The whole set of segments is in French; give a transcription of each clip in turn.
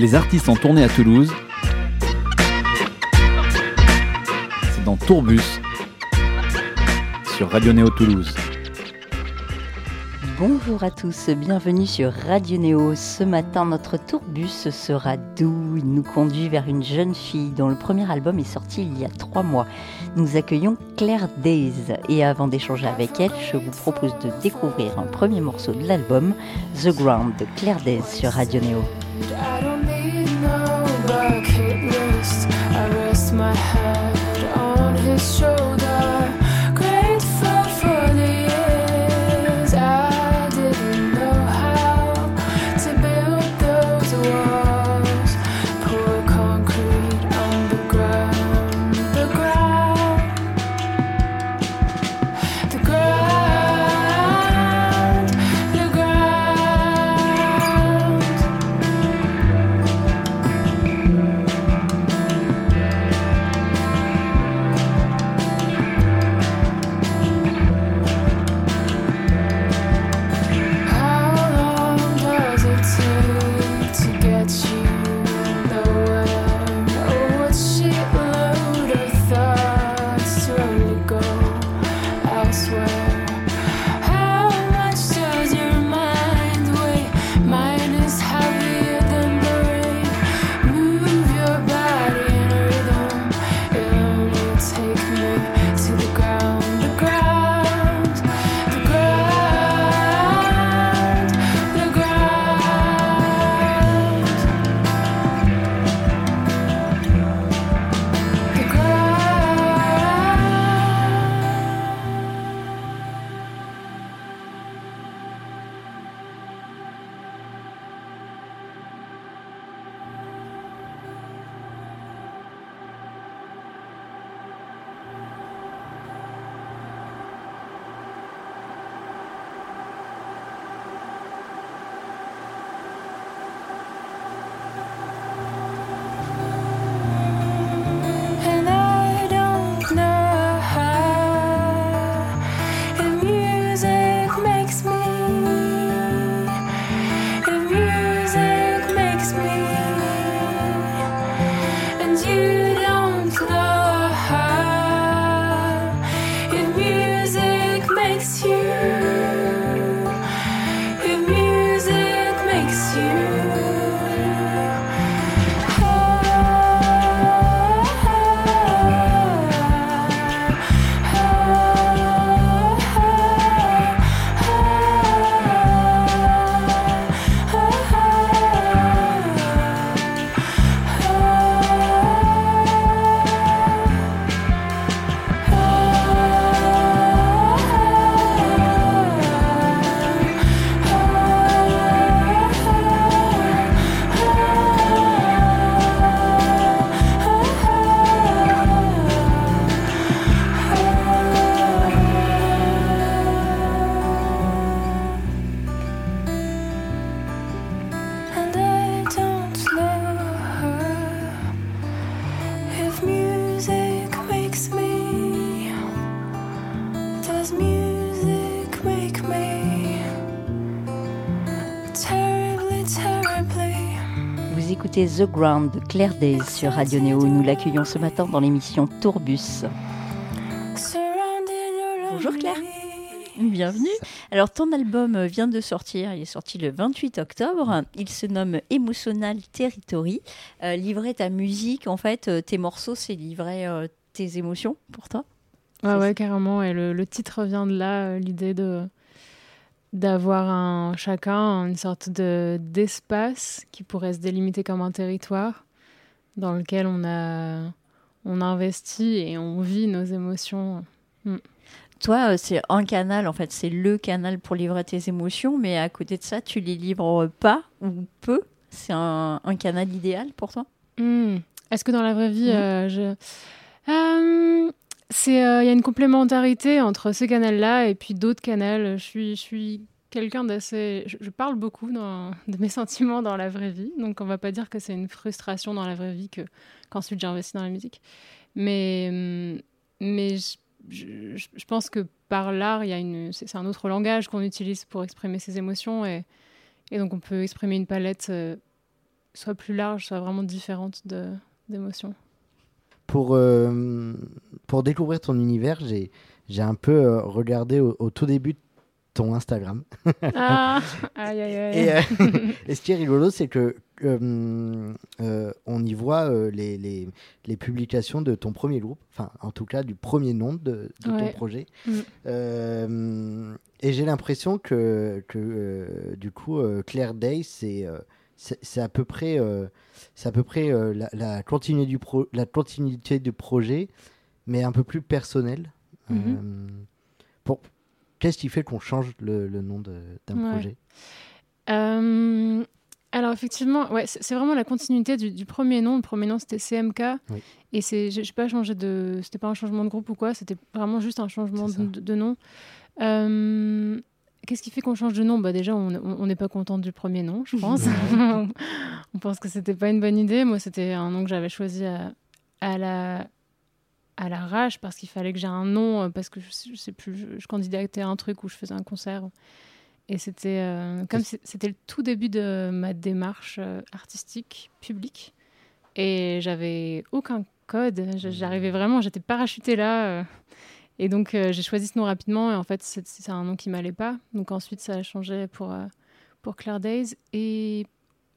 Les artistes en tournée à Toulouse. C'est dans Tourbus sur Radio Néo Toulouse. Bonjour à tous, bienvenue sur Radio Néo. Ce matin, notre tourbus sera doux. Il nous conduit vers une jeune fille dont le premier album est sorti il y a trois mois. Nous accueillons Claire Days. Et avant d'échanger avec elle, je vous propose de découvrir un premier morceau de l'album, The Ground de Claire Days sur Radio Néo. My head on his shoulder. The Ground de Claire Days sur Radio Néo. Nous l'accueillons ce matin dans l'émission Tourbus. Bonjour Claire. Bienvenue. Alors ton album vient de sortir, il est sorti le 28 octobre. Il se nomme Emotional Territory. Euh, livrer ta musique, en fait, euh, tes morceaux, c'est livrer euh, tes émotions pour toi Ouais, ouais, carrément. Et le, le, titre vient de là, l'idée de d'avoir un, chacun une sorte de, d'espace qui pourrait se délimiter comme un territoire dans lequel on a on investit et on vit nos émotions. Mm. Toi, euh, c'est un canal, en fait, c'est le canal pour livrer tes émotions, mais à côté de ça, tu les livres pas ou peu? C'est un, canal idéal pour toi? Mm. Est-ce que dans la vraie vie, mm. euh, je... Euh, c'est il y a une complémentarité entre ce canal-là et puis d'autres canaux. Je suis, je suis quelqu'un d'assez. Je, parle beaucoup de mes sentiments dans la vraie vie, donc on va pas dire que c'est une frustration dans la vraie vie que qu'ensuite j'ai investi dans la musique. Mais, hum, mais je, pense que par l'art, il y a une, c'est un autre langage qu'on utilise pour exprimer ses émotions et, et donc on peut exprimer une palette euh, soit plus large, soit vraiment différente d'émotions. Pour, euh, pour découvrir ton univers, j'ai j'ai un peu euh, regardé au, tout début ton Instagram. ah, aïe, aïe, aïe. Et, et, ce qui est rigolo, c'est que euh, euh, on y voit euh, les, les, les, publications de ton premier groupe, enfin en tout cas du premier nom de, de ton projet. Mm. et j'ai l'impression que, que du coup Claire Day, c'est c'est à peu près, c'est à peu près la, la, continuité du pro, la continuité du projet, mais un peu plus personnel. Mm-hmm. pour qu'est-ce qui fait qu'on change le, le nom d'un projet? Alors effectivement, ouais, c'est vraiment la continuité du, premier nom. Le premier nom c'était CMK et c'est, j'ai pas changé de, c'était pas un changement de groupe ou quoi, c'était vraiment juste un changement de, nom. Euh, qu'est-ce qui fait qu'on change de nom? Bah déjà, on n'est pas content du premier nom, je pense. on pense que c'était pas une bonne idée. Moi, c'était un nom que j'avais choisi à, à la à l'arrache parce qu'il fallait que j'ai un nom euh, parce que je, sais plus, je, je candidatais à un truc où je faisais un concert et c'était euh, comme c'était le tout début de ma démarche euh, artistique publique. Et j'avais aucun code. J'arrivais vraiment, j'étais parachutée là. Euh. et donc j'ai choisi ce nom rapidement. Et en fait, c'est un nom qui m'allait pas. Donc ensuite, ça a changé pour, pour Claire Days. Et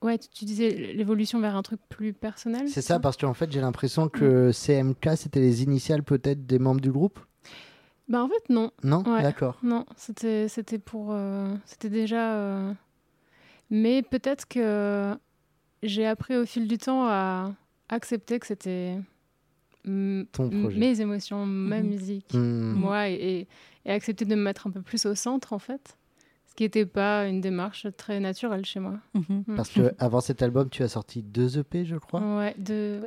ouais, tu, disais l'évolution vers un truc plus personnel. C'est ça, parce qu'en fait, j'ai l'impression que CMK, c'était les initiales peut-être des membres du groupe? Bah en fait non. Non, d'accord. Non, c'était c'était pour euh, c'était déjà euh, mais peut-être que j'ai appris au fil du temps à accepter que c'était mes émotions, ma mhm. musique, hmm. moi et, et, accepter de me mettre un peu plus au centre en fait. Ce qui n'était pas une démarche très naturelle chez moi. Mhm. Parce que avant cet album, tu as sorti deux EP, je crois. Ouais, deux,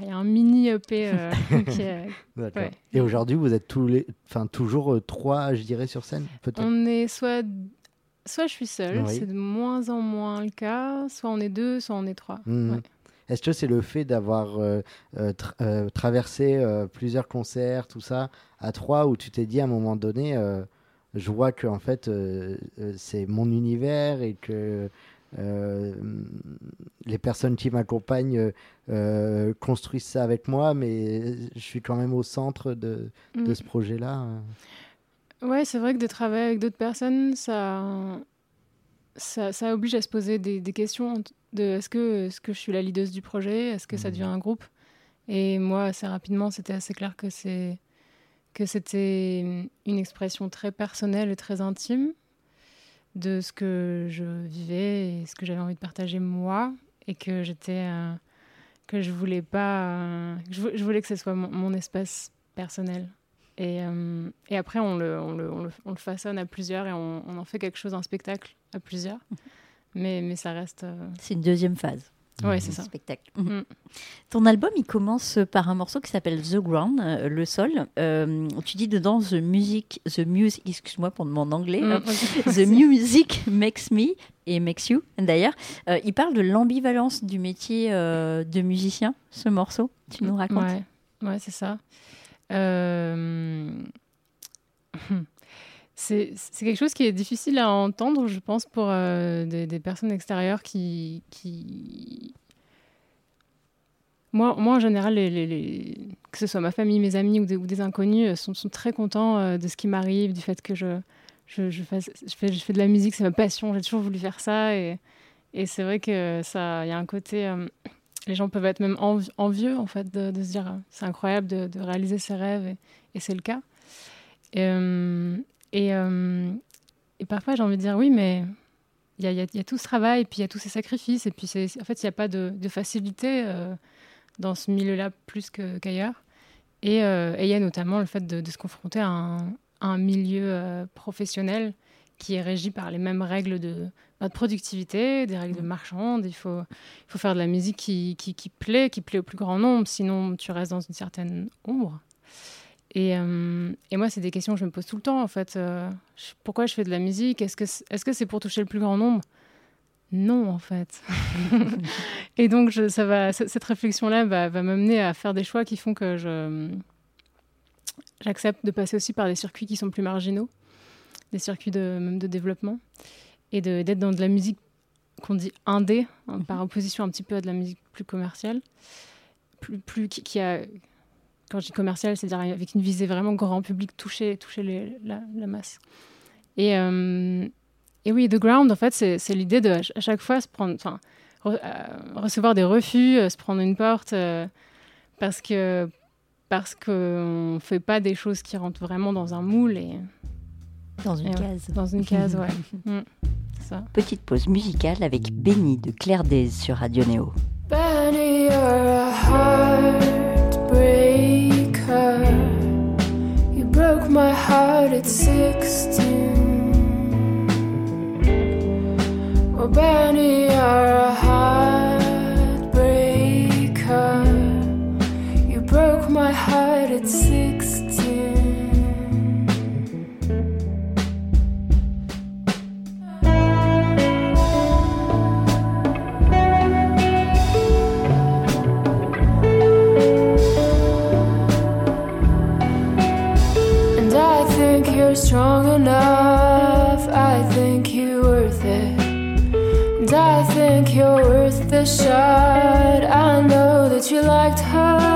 il y a un mini EP. Euh, Et aujourd'hui, vous êtes tous les, enfin toujours euh, trois, je dirais, sur scène. On est soit, soit je suis seule, c'est de moins en moins le cas. Soit on est deux, soit on est trois. Mhm. Est-ce que c'est le fait d'avoir euh, traversé plusieurs concerts, tout ça, à trois, où tu t'es dit à un moment donné, je vois que en fait c'est mon univers et que euh, les personnes qui m'accompagnent euh, construisent ça avec moi, mais je suis quand même au centre de, de mm. ce projet-là. Ouais, c'est vrai que de travailler avec d'autres personnes, ça, ça, ça, oblige à se poser des, des questions de est-ce que, est -ce que je suis la leaduse du projet? Est-ce que ça devient un groupe? Et moi, assez rapidement, c'était assez clair que c'est que c'était une expression très personnelle et très intime de ce que je vivais et ce que j'avais envie de partager moi et que j'étais euh, que je voulais pas euh, je, voulais que ce soit mon, espace personnel. Et, euh, et après on le, on, le, on, le, façonne à plusieurs et on, on, en fait quelque chose un spectacle à plusieurs. Mais, mais ça reste c'est une deuxième phase oui, c'est ça. Spectacle. Mm. Ton album, il commence par un morceau qui s'appelle The Ground, euh, le sol. Euh, tu dis dedans The Music, The Music, excuse-moi pour mon anglais, mm. hein. The Music Makes Me et Makes You. D'ailleurs, euh, il parle de l'ambivalence du métier de musicien, ce morceau. Tu nous racontes Ouais, ouais c'est ça. C'est quelque chose qui est difficile à entendre, je pense, pour euh, des, personnes extérieures qui. qui... Moi, moi, en général, que ce soit ma famille, mes amis ou des, inconnus, euh, sont, très contents euh, de ce qui m'arrive, du fait que je, je, fais, je, fais, de la musique, c'est ma passion, j'ai toujours voulu faire ça. Et, et c'est vrai que ça, il y a un côté. les gens peuvent être même envieux, en fait, de, se dire c'est incroyable de, réaliser ses rêves, et, c'est le cas. Et, euh, et parfois, j'ai envie de dire oui, mais il y, y, y a, tout ce travail, et puis il y a tous ces sacrifices, et puis en fait, il n'y a pas de, de facilité euh, dans ce milieu-là plus qu'ailleurs. Euh, et il y a notamment le fait de, de se confronter à un, un milieu professionnel qui est régi par les mêmes règles de, de productivité, des règles de mmh. marchande. Il faut, il faut faire de la musique qui, qui, qui, plaît, qui plaît au plus grand nombre, sinon tu restes dans une certaine ombre. Et, euh, et, moi, c'est des questions que je me pose tout le temps, en fait. Euh, pourquoi je fais de la musique? Est-ce que c'est -ce c'est pour toucher le plus grand nombre? Non, en fait. et donc, je, ça va, cette réflexion-là va, va m'amener à faire des choix qui font que je j'accepte de passer aussi par des circuits qui sont plus marginaux, des circuits de, même de développement, et d'être dans de la musique qu'on dit indé, hein, par opposition un petit peu à de la musique plus commerciale, plus, plus qui, a, quand je dis commercial, c'est-à-dire avec une visée vraiment grand public, toucher, toucher la, masse. Et, et oui, The Ground, en fait, c'est l'idée de à chaque fois se prendre, enfin, recevoir des refus, se prendre une porte, parce que parce qu'on ne fait pas des choses qui rentrent vraiment dans un moule et dans une case. Dans une case, ouais. Mm. ça. Petite pause musicale avec Benny de Claire Days sur Radio Néo. Benny, you're a heartbreaker. At 16. Oh, Benny, you're a heartbreaker. You broke my heart at 16. Strong enough. I think you're worth it. And I think you're worth the shot. I know that you liked her.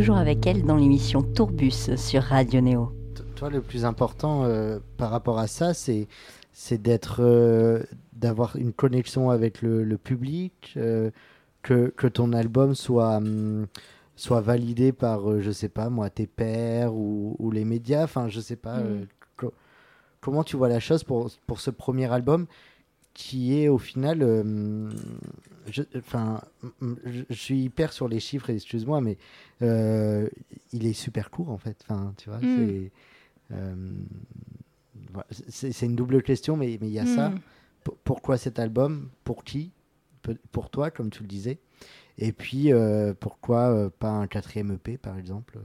Toujours avec elle dans l'émission Tourbus sur Radio Néo. Toi, le plus important euh, par rapport à ça, c'est c'est d'être euh, d'avoir une connexion avec le, le public, euh, que, que ton album soit hum, soit validé par je sais pas moi tes pairs ou, ou les médias. Enfin, je sais pas. Mm. co- comment tu vois la chose pour pour ce premier album qui est au final euh, je, enfin, m- je, je suis hyper sur les chiffres, excuse-moi, mais euh, il est super court en fait. Enfin, tu vois, Mm. c'est euh, c'est une double question, mais mais il y a ça. Mm. P- pourquoi cet album? Pour qui? Pe- Pour toi, comme tu le disais. Et puis, euh, pourquoi pas un quatrième EP, par exemple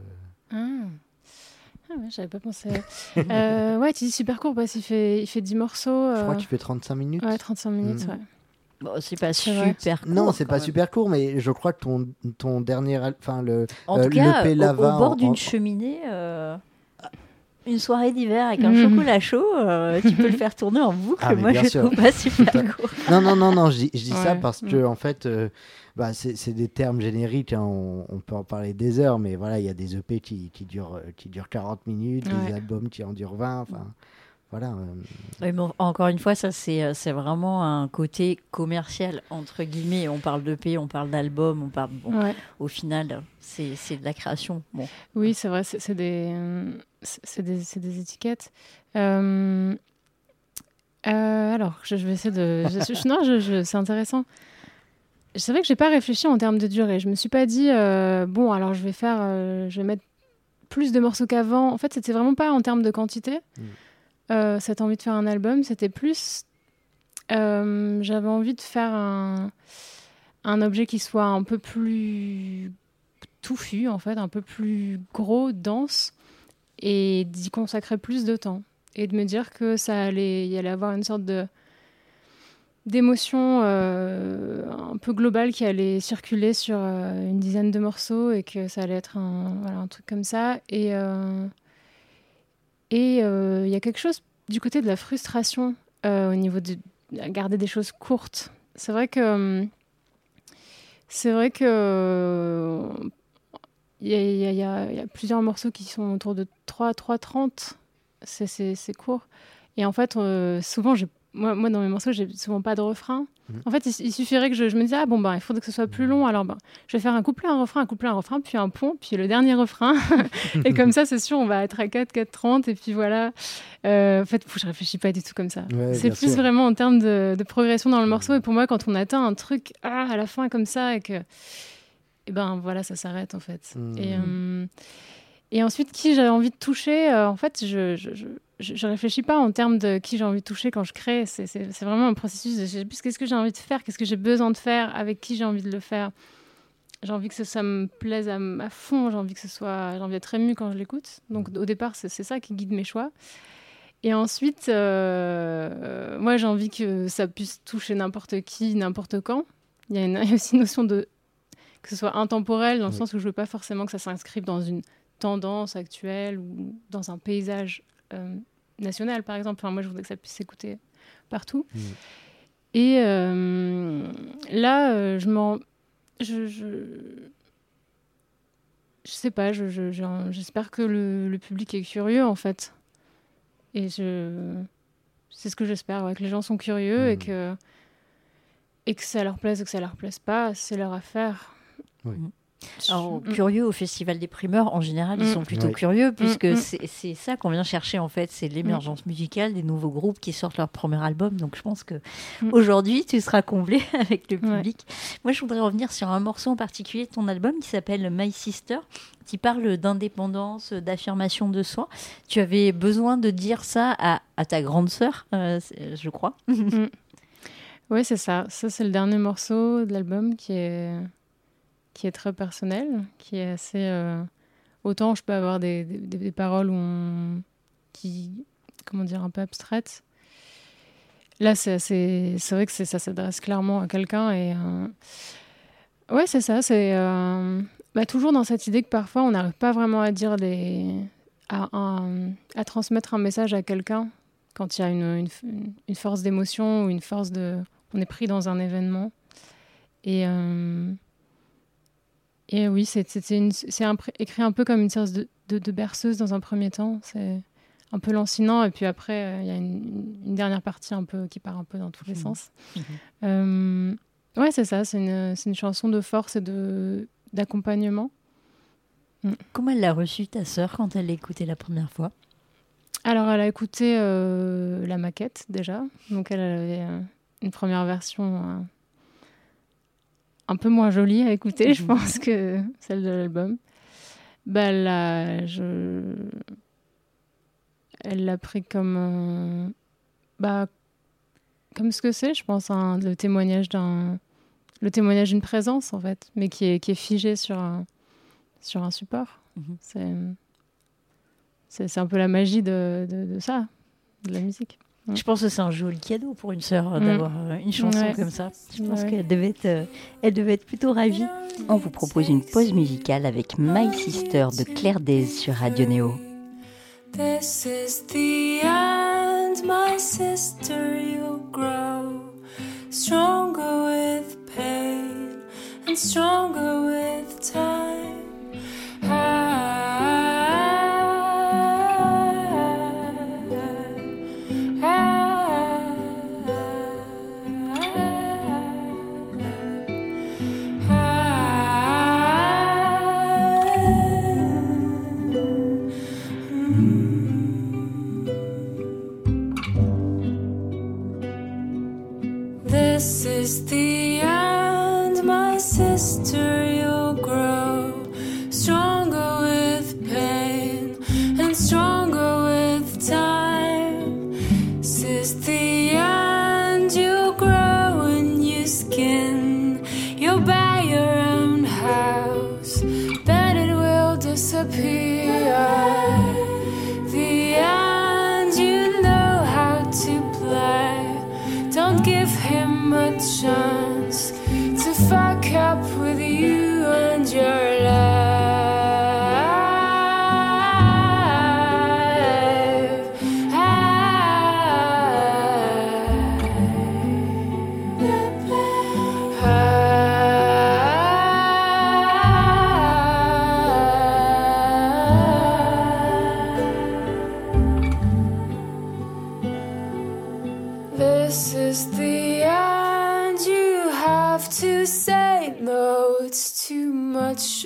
Ah. Ah ouais, j'avais pas pensé. Euh, ouais, tu dis super court parce qu'il fait, il fait 10 morceaux. Je crois qu'il fait 35 minutes. Ouais, 35 minutes, Mm. ouais. Bon, c'est pas super court. non, c'est pas même. super court, mais je crois que ton, ton dernier. Enfin, le. En Euh, tout cas, l'EP au- au, bord en- d'une en- cheminée. euh, une soirée d'hiver avec un mmh. chocolat chaud, euh, tu peux le faire tourner en boucle. Ah, Moi, je trouve pas super court. Non, non, non, non, je dis, ça parce que, en fait, euh, bah, c'est des termes génériques. Hein, on, peut en parler des heures, mais voilà, il y a des EP qui, qui, durent, qui durent 40 minutes, des albums qui en durent 20. Enfin. Voilà. Euh. encore une fois, ça c'est vraiment un côté commercial entre guillemets. On parle de P, on parle d'album, on parle. Au final, c'est de la création. Bon. Oui, c'est vrai, c'est des, des, des, étiquettes. Euh, euh, alors, je, vais essayer de. Je, non, je, c'est intéressant. C'est vrai que j'ai pas réfléchi en termes de durée. Je me suis pas dit bon, alors je vais faire, je vais mettre plus de morceaux qu'avant. En fait, c'était vraiment pas en termes de quantité. Mm euh, cette envie de faire un album, c'était plus. Euh, j'avais envie de faire un, objet qui soit un peu plus touffu, en fait, un peu plus gros, dense, et d'y consacrer plus de temps. Et de me dire que ça allait, y allait avoir une sorte de d'émotion euh, un peu globale qui allait circuler sur une dizaine de morceaux et que ça allait être un truc comme ça. Et, et euh, il y a quelque chose du côté de la frustration euh, au niveau de garder des choses courtes. C'est vrai que hum, c'est vrai que il y, a plusieurs morceaux qui sont autour de 3 3,30. C'est court. Et en fait, euh, souvent, moi, moi, dans mes morceaux, j'ai souvent pas de refrain. En fait, il, suffirait que je, me dise, ah bon, ben, il faudrait que ce soit plus long, alors ben, je vais faire un couplet, un refrain, un couplet, un refrain, puis un pont, puis le dernier refrain. et comme ça, c'est sûr, on va être à 4, 4, 30, et puis voilà. Euh, en fait, je réfléchis pas du tout comme ça. c'est plus vraiment en termes de, progression dans le morceau. Et pour moi, quand on atteint un truc ah, à la fin comme ça, et que. Et ben voilà, ça s'arrête en fait. Et. Euh, et ensuite, qui j'avais envie de toucher, euh, en fait, je, je, je, réfléchis pas en termes de qui j'ai envie de toucher quand je crée. C'est vraiment un processus de qu'est-ce que j'ai envie de faire, qu'est-ce que j'ai besoin de faire, avec qui j'ai envie de le faire. J'ai envie que ça, me plaise à, fond, j'ai envie que ce soit, j'ai envie d'être émue quand je l'écoute. Donc au départ, c'est ça qui guide mes choix. Et ensuite, euh, moi, j'ai envie que ça puisse toucher n'importe qui, n'importe quand. Il y, a aussi une notion de que ce soit intemporel, dans le sens où je veux pas forcément que ça s'inscrive dans une tendance actuelle ou dans un paysage euh, national, par exemple. Enfin, moi, je voudrais que ça puisse s'écouter partout. Mm. Et euh, là, euh, je m'en. Je, je, je, sais pas, j'espère que le, le, public est curieux, en fait. Et je. C'est ce que j'espère, que les gens sont curieux et, mm. que, et que ça leur plaise ou que ça leur plaise pas, c'est leur affaire. Oui. Mm. Alors, mm. curieux au Festival des primeurs, en général, ils mm. sont plutôt curieux, mm, puisque c'est ça qu'on vient chercher, en fait. C'est l'émergence musicale des nouveaux groupes qui sortent leur premier album. Donc, je pense que aujourd'hui, tu seras comblé avec le public. Moi, je voudrais revenir sur un morceau en particulier de ton album qui s'appelle My Sister, qui parle d'indépendance, d'affirmation de soi. Tu avais besoin de dire ça à, ta grande sœur, euh, je crois. oui, c'est ça. Ça, c'est le dernier morceau de l'album qui est qui est très personnel, qui est assez. Euh, autant je peux avoir des, des, paroles où qui, comment dire, un peu abstraites. Là, c'est c'est vrai que ça s'adresse clairement à quelqu'un et. Euh, ouais, c'est ça. C'est euh, bah, toujours dans cette idée que parfois on n'arrive pas vraiment à dire des. À, à, transmettre un message à quelqu'un quand il y a une, une, une force d'émotion ou une force de. On est pris dans un événement. Et. Et oui, c'est écrit un peu comme une sorte de, de, berceuse dans un premier temps. C'est un peu lancinant. Et puis après, euh, il y a une, dernière partie un peu qui part un peu dans tous les mmh. sens. Mmh. Euh, ouais, c'est ça. C'est une, une, chanson de force et d'accompagnement. Mmh. Comment elle l'a reçue, ta sœur, quand elle l'a écoutée la première fois? Alors, elle a écouté euh, la maquette déjà. Donc, elle avait une première version un peu moins jolie à écouter, je mhm. pense, que celle de l'album. Bah, là, je... Elle l'a pris comme, euh, bah, comme ce que c'est, je pense, le témoignage d'un, le témoignage d'une présence en fait, mais qui est, qui est figé sur un, sur un support. Mhm. C'est, c'est, un peu la magie de, de, de ça, de la musique. Je pense que c'est un joli cadeau pour une sœur mm. d'avoir euh, une chanson comme ça. Je pense qu'elle devait, être, euh, elle devait être plutôt ravie. On vous propose une pause musicale avec My Sister de Claire Days sur Radio Néo. This is the end, my sister. You'll grow stronger with pain and stronger with time. Much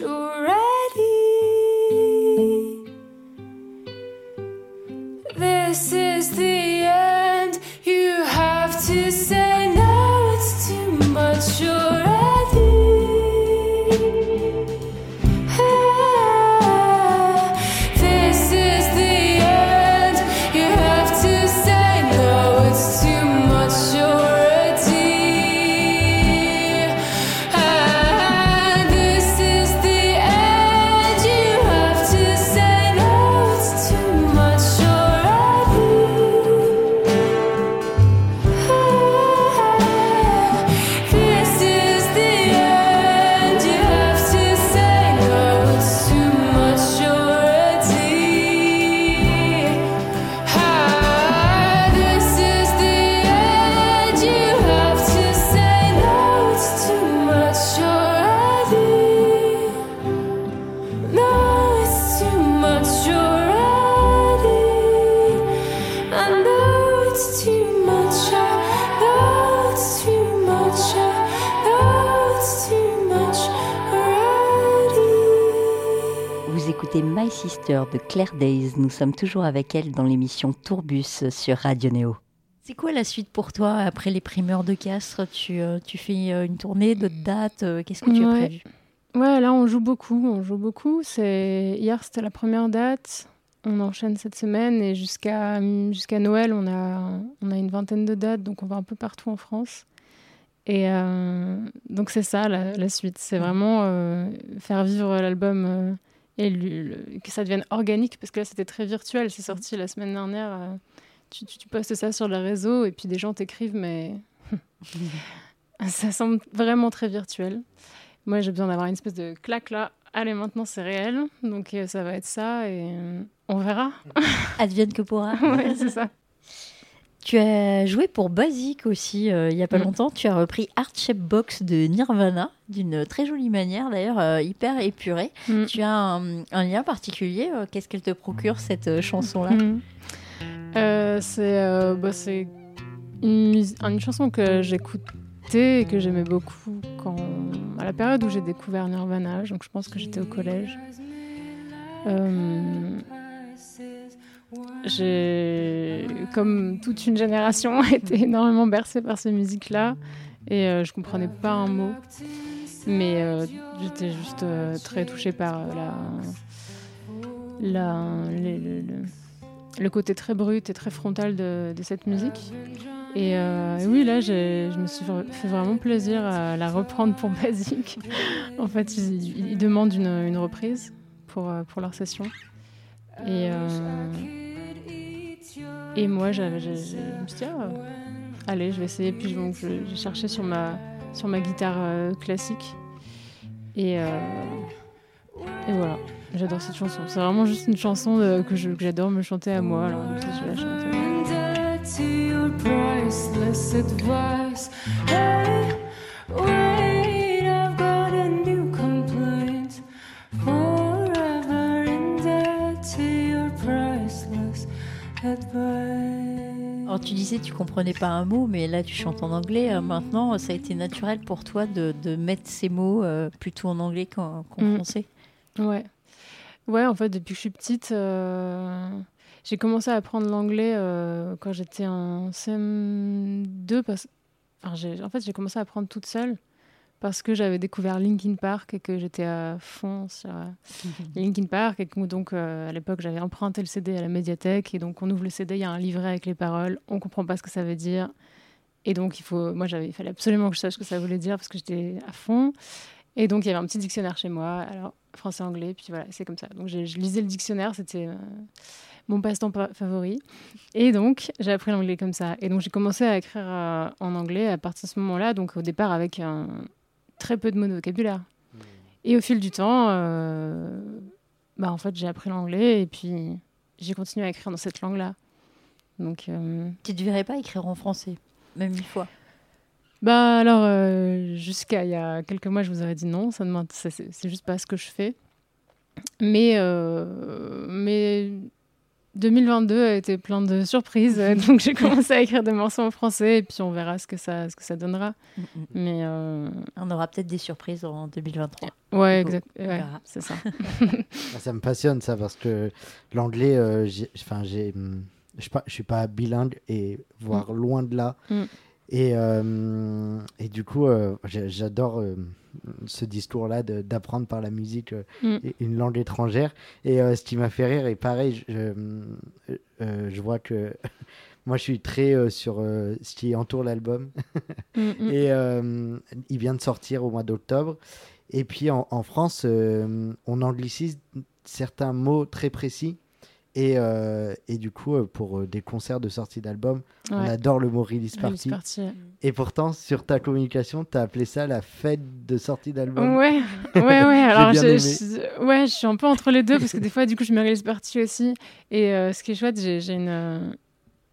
De Claire Days. Nous sommes toujours avec elle dans l'émission Tourbus sur Radio Néo. C'est quoi la suite pour toi après les primeurs de Castres? Tu, euh, tu fais euh, une tournée, d'autres dates euh, Qu'est-ce que tu as Ouais. prévu? Ouais, là on joue beaucoup, on joue beaucoup. C'est hier c'était la première date. On enchaîne cette semaine et jusqu'à jusqu'à Noël on a on a une vingtaine de dates, donc on va un peu partout en France. Et euh, donc c'est ça la, la suite, c'est vraiment euh, faire vivre l'album euh, et le- le- que ça devienne organique parce que là c'était très virtuel. C'est sorti la semaine dernière. euh, tu, tu, tu postes ça sur les réseaux et puis des gens t'écrivent mais ça semble vraiment très virtuel. Moi, j'ai besoin d'avoir une espèce de claque là. Allez, maintenant c'est réel. Donc euh, ça va être ça et euh, on verra. Advienne que pourra. ouais, c'est ça. Tu as joué pour Basic aussi euh, il y a pas Mm. longtemps. Tu as repris Art Shape Box de Nirvana d'une très jolie manière, d'ailleurs euh, hyper épurée. Mm. Tu as un, un lien particulier. euh, Qu'est-ce qu'elle te procure cette chanson-là c'est euh, bah, c'est une, une chanson que j'écoutais et que j'aimais beaucoup quand, à la période où j'ai découvert Nirvana. Donc je pense que j'étais au collège. J'ai, comme toute une génération, été énormément bercée par ces musiques-là et euh, je comprenais pas un mot. Mais euh, j'étais juste euh, très touchée par euh, la, la, le, côté très brut et très frontal de, cette musique. Et oui, là, j'ai- je me suis fait vraiment plaisir à la reprendre pour Basic. en fait, ils, demandent une, une reprise pour, pour leur session. Et, euh, et moi, je me suis dit, ah, allez, je vais essayer. Puis donc, je- j'ai cherché sur ma, sur ma guitare euh, classique. Et, euh, et voilà. j'adore cette chanson. C'est vraiment juste une chanson de, que j'adore me chanter à moi. Alors, je la chanter. Tu disais tu comprenais pas un mot, mais là tu chantes en anglais. Euh, maintenant, ça a été naturel pour toi de, de mettre ces mots euh, plutôt en anglais qu'en mm. français. Ouais, ouais. En fait, depuis que je suis petite, euh, j'ai commencé à apprendre l'anglais quand j'étais en CM2. Parce... en fait, j'ai commencé à apprendre toute seule parce que j'avais découvert Linkin Park et que j'étais à fond sur euh, Linkin Park et que donc euh, à l'époque j'avais emprunté le CD à la médiathèque et donc on ouvre le CD, il y a un livret avec les paroles, on comprend pas ce que ça veut dire et donc il faut, moi j'avais, il fallait absolument que je sache ce que ça voulait dire parce que j'étais à fond et donc il y avait un petit dictionnaire chez moi, alors français-anglais, puis voilà c'est comme ça. Donc je lisais le dictionnaire, c'était euh, mon passe-temps favori. Et donc, j'ai appris l'anglais comme ça. Et donc, j'ai commencé à écrire en anglais à partir de ce moment-là. Donc, au départ, avec un, très peu de mots de vocabulaire. Et au fil du temps, euh, bah, en fait, j'ai appris l'anglais et puis j'ai continué à écrire dans cette langue-là. Donc, euh, Tu ne devrais pas écrire en français, même une fois bah alors, euh, jusqu'à il y a quelques mois, je vous aurais dit non, ça c'est juste pas ce que je fais. Mais, mais 2022 a été plein de surprises, donc j'ai commencé à écrire des morceaux en français et puis on verra ce que ça, ce que ça donnera. Mm, mm, mm. Mais euh, on aura peut-être des surprises en 2023. Ouais, exact. c'est ça. Ça me passionne ça parce que l'anglais, euh, enfin j'ai, je ne suis pas bilingue et voire loin de là. Et, euh, et du coup, j'adore ce discours-là d'apprendre par la musique euh, mm. une langue étrangère. Et euh, ce qui m'a fait rire, et pareil, je, euh, je vois que moi je suis très sur ce qui entoure l'album. Mm, mm. et il vient de sortir au mois d'octobre. Et puis en, en France, on anglicise certains mots très précis. Et, euh, et, du coup, euh, pour euh, des concerts de sortie d'album, on adore le mot release party. Et pourtant, sur ta communication, tu as appelé ça la fête de sortie d'album. Ouais, ouais, ouais. Alors, je, ouais, je suis un peu entre les deux parce que des fois, du coup, je mets release party aussi. Et ce qui est chouette, j'ai une,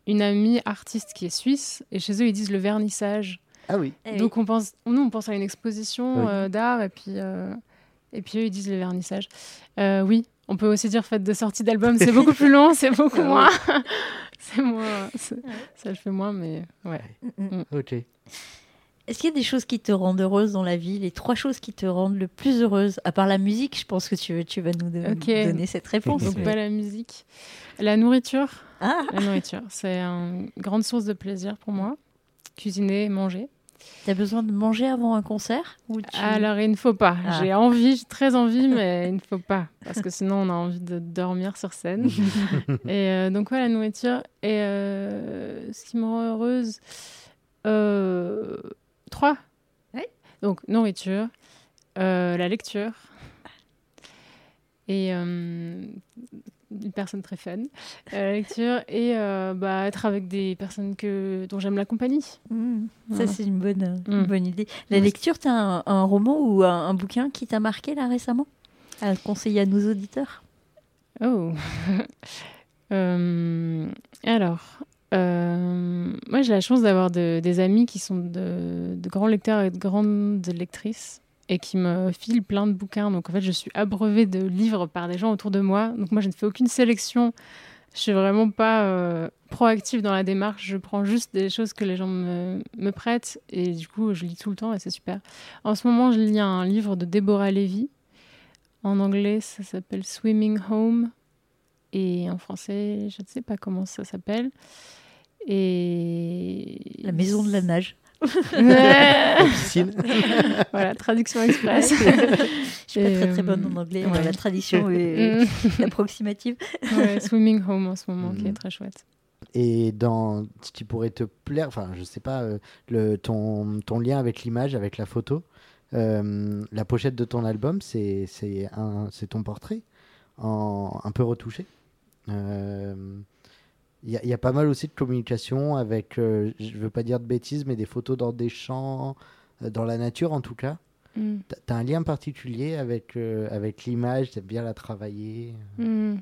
une amie artiste qui est suisse et chez eux, ils disent le vernissage. Ah oui. Eh Donc, on pense, nous, on pense à une exposition d'art et puis. Et puis eux, ils disent le vernissage. oui, on peut aussi dire fête de sortie d'album, c'est beaucoup plus long, c'est beaucoup moins. c'est moins. Ça le fait moins, mais ouais. Mm, mm. Mm. Ok. Est-ce qu'il y a des choses qui te rendent heureuse dans la vie Les trois choses qui te rendent le plus heureuse À part la musique, je pense que tu, tu vas nous donner cette réponse. Donc, pas la musique. La nourriture. Ah. La nourriture. C'est une grande source de plaisir pour moi. Cuisiner, manger. Tu as besoin de manger avant un concert Alors, il ne faut pas. Ah. J'ai envie, j'ai très envie, mais il ne faut pas. Parce que sinon, on a envie de dormir sur scène. et euh, donc, ouais, la nourriture. Et euh, ce qui me rend heureuse, euh, trois. Oui. Donc, nourriture, la lecture et une personne très fun, la euh, lecture et euh, bah, être avec des personnes que, dont j'aime la compagnie. Mmh. Ça, c'est une bonne, une mmh. bonne idée. La lecture, tu as un, roman ou un, bouquin qui t'a marqué là récemment? À conseiller à nos auditeurs? Oh euh, Alors, moi j'ai la chance d'avoir des amis qui sont de, de, grands lecteurs et de grandes lectrices et qui me file plein de bouquins. Donc en fait, je suis abreuvée de livres par des gens autour de moi. Donc moi, je ne fais aucune sélection. Je suis vraiment pas euh, proactive dans la démarche. Je prends juste des choses que les gens me, me, prêtent et du coup, je lis tout le temps et c'est super. En ce moment, je lis un livre de Deborah Levy. En anglais, ça s'appelle Swimming Home et en français, je ne sais pas comment ça s'appelle. Et la maison de la nage. voilà, traduction express. Je suis pas très très bonne en anglais. La tradition est mm. approximative. Swimming Home en ce moment, qui est mm. très chouette. Et dans ce qui pourrait te plaire, enfin, je sais pas, euh, le, ton, ton lien avec l'image, avec la photo, euh, la pochette de ton album, c'est ton portrait, en, un peu retouché. Euh, il y, a pas mal aussi de communication avec, je euh, je veux pas dire de bêtises, mais des photos dans des champs, euh, dans la nature en tout cas. mm. tu as un lien particulier avec, avec l'image, tu bien la travailler mm.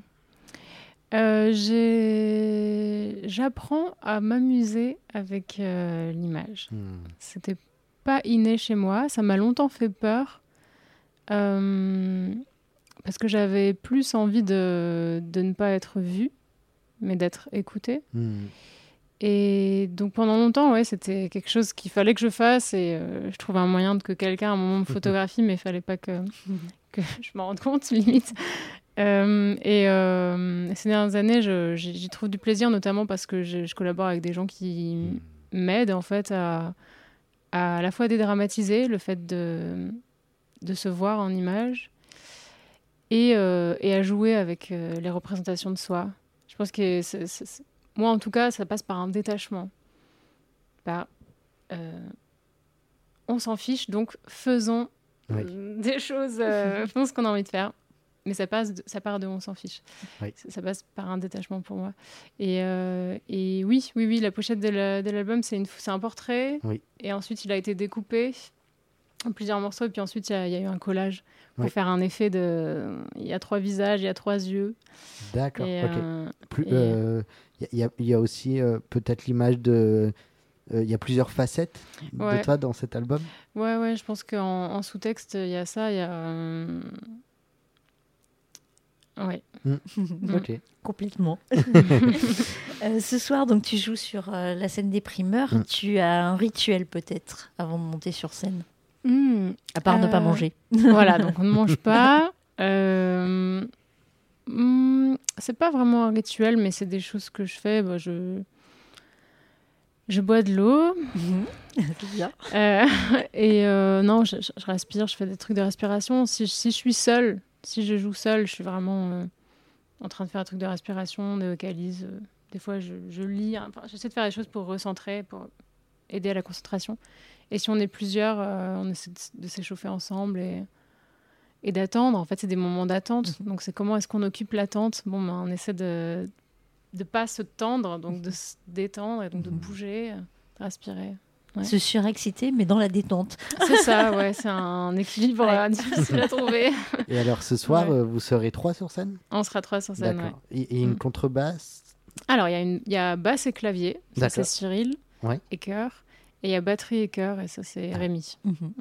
J'apprends à m'amuser avec l'image. C'était pas inné chez moi, ça m'a longtemps fait peur. parce que j'avais plus envie de, de, ne pas être vue, mais d'être écoutée. Et donc pendant longtemps, ouais, c'était quelque chose qu'il fallait que je fasse et euh, je trouvais un moyen de que quelqu'un à un moment me photographie, mais il fallait pas que, que je m'en rende compte, limite. Euh, et euh, ces dernières années, j'y trouve du plaisir, notamment parce que je, collabore avec des gens qui m'aident en fait à, à, la fois dédramatiser le fait de, de se voir en image et, et à jouer avec les représentations de soi. Je pense que c'est moi, en tout cas, ça passe par un détachement. Bah, euh, on s'en fiche, donc faisons euh, des choses, euh, faisons ce qu'on a envie de faire. Mais ça, passe ça part de on s'en fiche. Ça, passe par un détachement pour moi. Et, et oui, oui, oui, la pochette de l'album, c'est un portrait. Et ensuite, il a été découpé plusieurs morceaux. Et puis ensuite, il y, y, a eu un collage pour faire un effet de. Il y a trois visages, il y a trois yeux. D'accord. Plus, il y, a aussi euh, peut-être l'image de. Euh, il y a plusieurs facettes de toi dans cet album Ouais, ouais, je pense qu'en en, sous-texte, il y a ça. Il y a. Euh, ouais. Hmm. ok. Complètement. ce soir, donc, tu joues sur la scène des primeurs. Hmm. Tu as un rituel peut-être avant de monter sur scène hmm. À part ne pas manger. voilà, donc on ne mange pas. Euh, Hmm, c'est pas vraiment un rituel, mais c'est des choses que je fais. Bah, je... je bois de l'eau. Mhm. Euh, et euh, non, je, respire, je fais des trucs de respiration. Si, si, je suis seule, si je joue seule, je suis vraiment euh, en train de faire un truc de respiration, de vocalise. des fois, je, je lis. Enfin, J'essaie de faire des choses pour recentrer, pour aider à la concentration. Et si on est plusieurs, on essaie de s'échauffer ensemble et et d'attendre. En fait, c'est des moments d'attente. Mhm. Donc, c'est comment est-ce qu'on occupe l'attente? Bon, ben, on essaie de ne pas se tendre, donc de se détendre et donc de mhm. bouger, de respirer. Se surexciter, mais dans la détente. C'est ça, ouais, c'est un équilibre euh, difficile à trouver. Et alors, ce soir, euh, vous serez trois sur scène? On sera trois sur scène, D'accord. Et, une mm. contrebasse? Alors, il y, y, a basse et clavier, ça c'est Cyril, et chœur. Et il y a batterie et chœur, et ça c'est ah. Rémi. Mhm.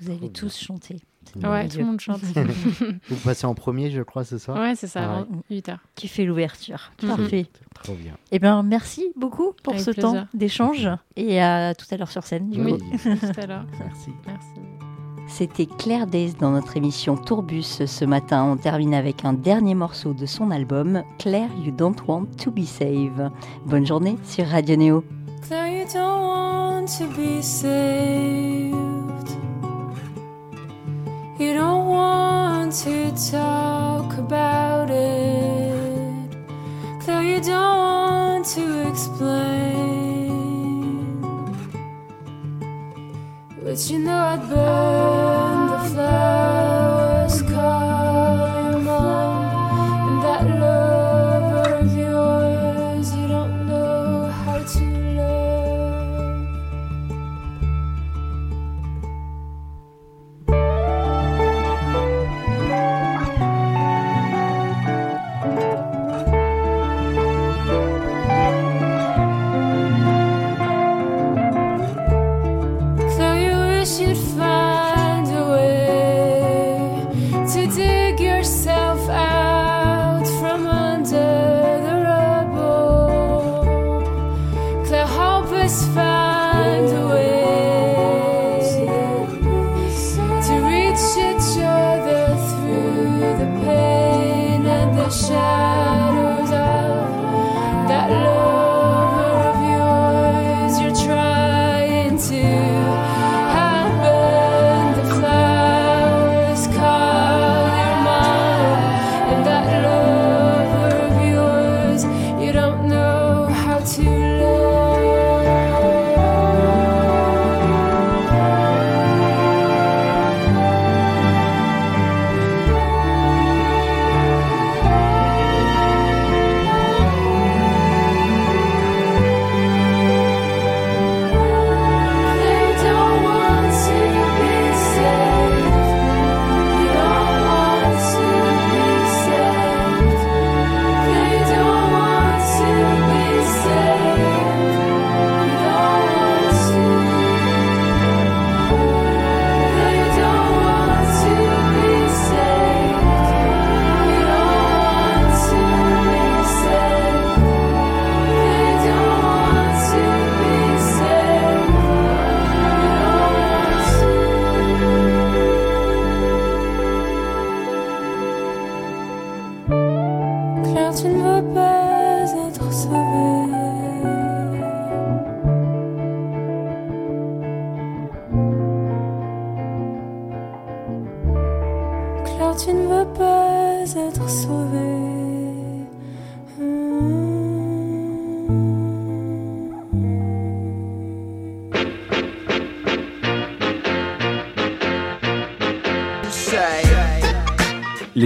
Vous avez tous chanté. Ouais, tout le monde chante. Vous passez en premier, je crois, ce soir Ouais, c'est ça, 8 heures. Qui fait l'ouverture. Parfait. Trop bien. Eh bien, merci beaucoup pour ce temps d'échange et à tout à l'heure sur scène. Du oui, tout à l'heure. Merci. Merci. C'était Claire Days dans notre émission Tourbus ce matin. On termine avec un dernier morceau de son album, Claire, You Don't Want to Be Saved. Bonne journée sur Radio Néo. Claire, you don't want to be saved. You don't want to talk about it. Though you don't want to explain. But you know I'd burn the flowers,